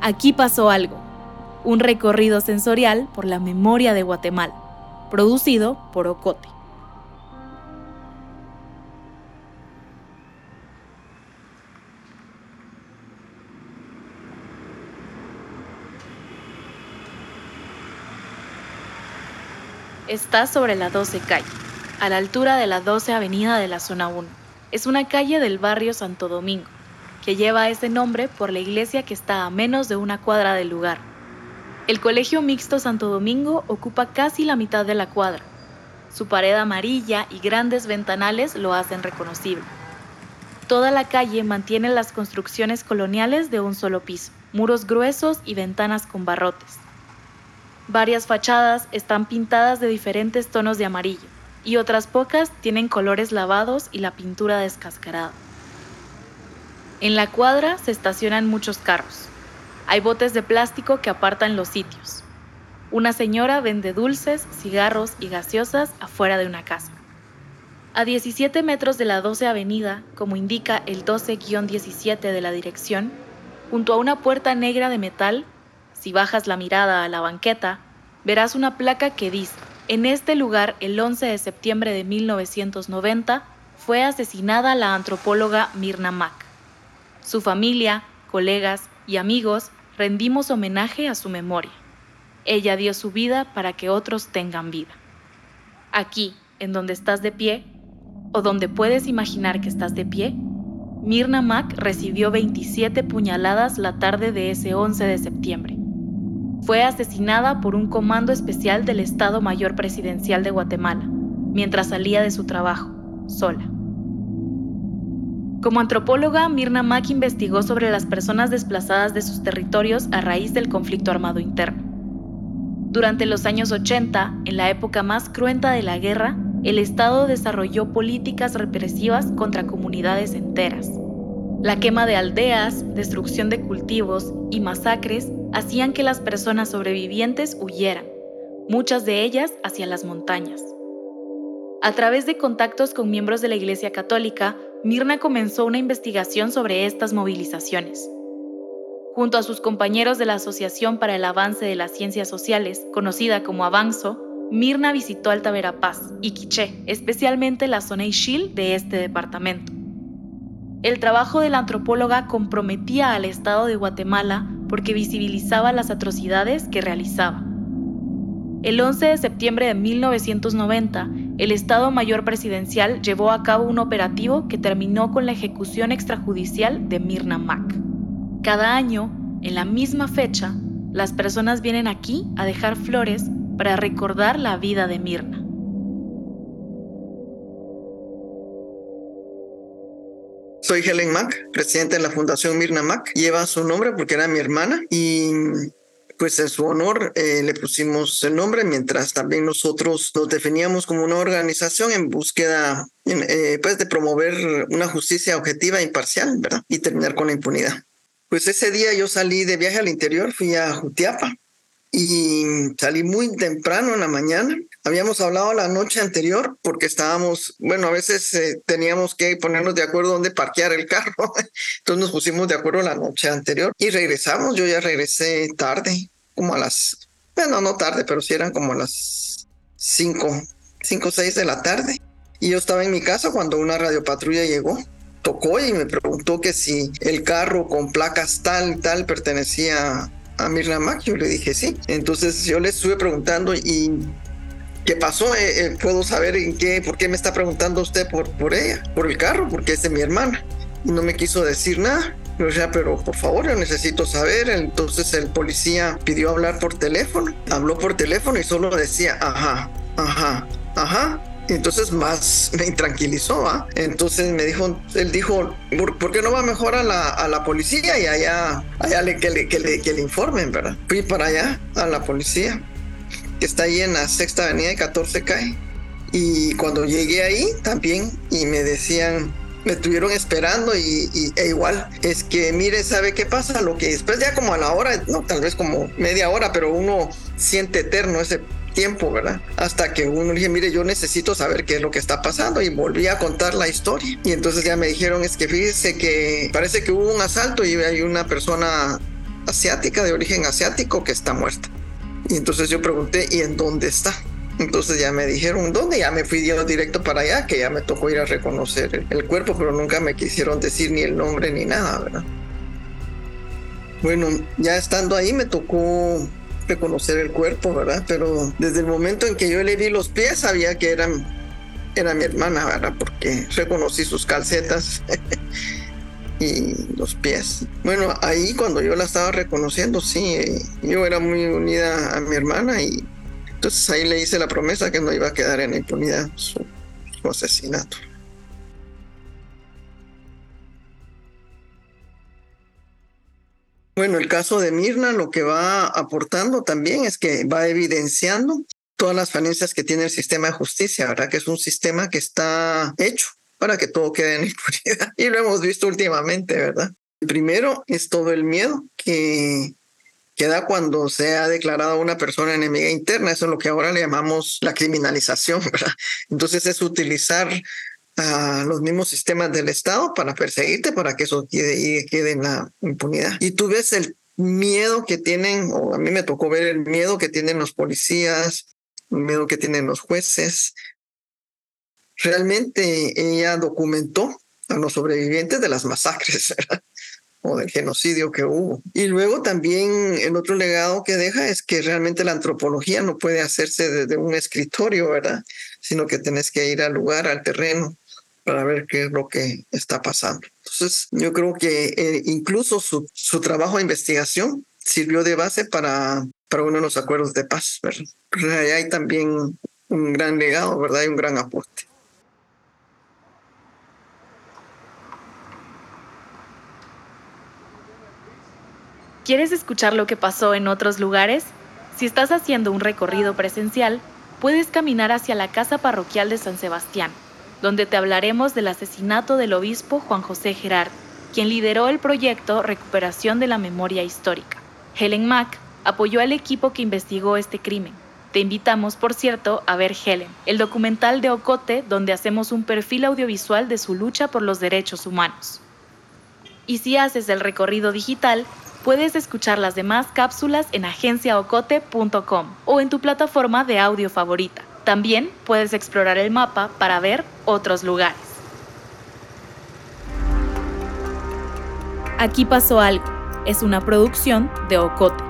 Aquí pasó algo. Un recorrido sensorial por la memoria de Guatemala, producido por Ocote. Está sobre la 12 calle, a la altura de la 12 avenida de la zona 1. Es una calle del barrio Santo Domingo, que lleva ese nombre por la iglesia que está a menos de una cuadra del lugar. El Colegio Mixto Santo Domingo ocupa casi la mitad de la cuadra. Su pared amarilla y grandes ventanales lo hacen reconocible. Toda la calle mantiene las construcciones coloniales de un solo piso, muros gruesos y ventanas con barrotes. Varias fachadas están pintadas de diferentes tonos de amarillo y otras pocas tienen colores lavados y la pintura descascarada. En la cuadra se estacionan muchos carros. Hay botes de plástico que apartan los sitios. Una señora vende dulces, cigarros y gaseosas afuera de una casa. A 17 metros de la 12 Avenida, como indica el 12-17 de la dirección, junto a una puerta negra de metal si bajas la mirada a la banqueta, verás una placa que dice, en este lugar el 11 de septiembre de 1990 fue asesinada la antropóloga Mirna Mack. Su familia, colegas y amigos rendimos homenaje a su memoria. Ella dio su vida para que otros tengan vida. Aquí, en donde estás de pie, o donde puedes imaginar que estás de pie, Mirna Mack recibió 27 puñaladas la tarde de ese 11 de septiembre. Fue asesinada por un comando especial del Estado Mayor Presidencial de Guatemala, mientras salía de su trabajo, sola. Como antropóloga, Mirna Mack investigó sobre las personas desplazadas de sus territorios a raíz del conflicto armado interno. Durante los años 80, en la época más cruenta de la guerra, el Estado desarrolló políticas represivas contra comunidades enteras. La quema de aldeas, destrucción de cultivos y masacres hacían que las personas sobrevivientes huyeran, muchas de ellas hacia las montañas. A través de contactos con miembros de la Iglesia Católica, Mirna comenzó una investigación sobre estas movilizaciones. Junto a sus compañeros de la Asociación para el Avance de las Ciencias Sociales, conocida como Avanzo, Mirna visitó Alta Verapaz y Quiché, especialmente la zona Ixil de este departamento. El trabajo de la antropóloga comprometía al Estado de Guatemala porque visibilizaba las atrocidades que realizaba. El 11 de septiembre de 1990, el Estado Mayor Presidencial llevó a cabo un operativo que terminó con la ejecución extrajudicial de Mirna Mack. Cada año, en la misma fecha, las personas vienen aquí a dejar flores para recordar la vida de Mirna. Soy Helen Mack, presidenta de la Fundación Mirna Mack. Lleva su nombre porque era mi hermana y pues en su honor eh, le pusimos el nombre, mientras también nosotros nos definíamos como una organización en búsqueda eh, pues de promover una justicia objetiva e imparcial, ¿verdad? Y terminar con la impunidad. Pues ese día yo salí de viaje al interior, fui a Jutiapa y salí muy temprano en la mañana. Habíamos hablado la noche anterior porque estábamos, bueno, a veces eh, teníamos que ponernos de acuerdo dónde parquear el carro. Entonces nos pusimos de acuerdo la noche anterior y regresamos. Yo ya regresé tarde, como a las, bueno, no tarde, pero sí eran como a las 5, 5 o 6 de la tarde. Y yo estaba en mi casa cuando una radiopatrulla llegó tocó y me preguntó que si el carro con placas tal, tal pertenecía a Mirna Mac? Yo le dije sí. Entonces yo le estuve preguntando y ¿qué pasó? Eh, eh, ¿Puedo saber en qué, por qué me está preguntando usted por, por ella, por el carro? Porque es de mi hermana. Y no me quiso decir nada. O sea, pero por favor, yo necesito saber. Entonces el policía pidió hablar por teléfono. Habló por teléfono y solo decía, ajá, ajá, ajá. Entonces más me intranquilizó, ¿ah? Entonces me dijo, él dijo, ¿por, qué no va mejor a la, a la policía y allá, allá le, que, le, que, le, que le informen, ¿verdad? Fui para allá, a la policía, que está ahí en la sexta avenida de 14 calle. Y cuando llegué ahí también, y me decían, me estuvieron esperando y, y, e igual es que mire sabe qué pasa lo que después ya como a la hora no tal vez como media hora pero uno siente eterno ese tiempo, ¿verdad? Hasta que uno dije, mire, yo necesito saber qué es lo que está pasando y volví a contar la historia. Y entonces ya me dijeron, es que fíjese que parece que hubo un asalto y hay una persona asiática, de origen asiático, que está muerta. Y entonces yo pregunté, ¿y en dónde está? Entonces ya me dijeron dónde, ya me fui yo directo para allá, que ya me tocó ir a reconocer el, cuerpo, pero nunca me quisieron decir ni el nombre ni nada, ¿verdad? Bueno, ya estando ahí me tocó reconocer el cuerpo, ¿verdad? Pero desde el momento en que yo le vi los pies sabía que era, era mi hermana, ¿verdad? Porque reconocí sus calcetas y los pies. Bueno, ahí cuando yo la estaba reconociendo, sí, yo era muy unida a mi hermana y entonces ahí le hice la promesa que no iba a quedar en impunidad su, asesinato. Bueno, el caso de Mirna lo que va aportando también es que va evidenciando todas las falencias que tiene el sistema de justicia, ¿verdad? Que es un sistema que está hecho para que todo quede en impunidad. Y lo hemos visto últimamente, ¿verdad? Primero es todo el miedo que queda cuando se ha declarado una persona enemiga interna. Eso es lo que ahora le llamamos la criminalización, ¿verdad? Entonces es utilizar a los mismos sistemas del Estado para perseguirte, para que eso quede, quede en la impunidad. Y tú ves el miedo que tienen, o a mí me tocó ver el miedo que tienen los policías, el miedo que tienen los jueces. Realmente ella documentó a los sobrevivientes de las masacres, ¿verdad? o del genocidio que hubo. Y luego también el otro legado que deja es que realmente la antropología no puede hacerse desde un escritorio, ¿verdad? Sino que tenés que ir al lugar, al terreno, para ver qué es lo que está pasando. Entonces, yo creo que eh, incluso su, su, trabajo de investigación sirvió de base para, para uno de los acuerdos de paz, ¿verdad? Pero hay también un gran legado, ¿verdad? Y un gran aporte. ¿Quieres escuchar lo que pasó en otros lugares? Si estás haciendo un recorrido presencial, puedes caminar hacia la casa parroquial de San Sebastián, donde te hablaremos del asesinato del obispo Juan José Gerard, quien lideró el proyecto Recuperación de la Memoria Histórica. Helen Mack apoyó al equipo que investigó este crimen. Te invitamos, por cierto, a ver Helen, el documental de Ocote, donde hacemos un perfil audiovisual de su lucha por los derechos humanos. Y si haces el recorrido digital, Puedes escuchar las demás cápsulas en agenciaocote.com o en tu plataforma de audio favorita. También puedes explorar el mapa para ver otros lugares. Aquí pasó algo. Es una producción de Ocote.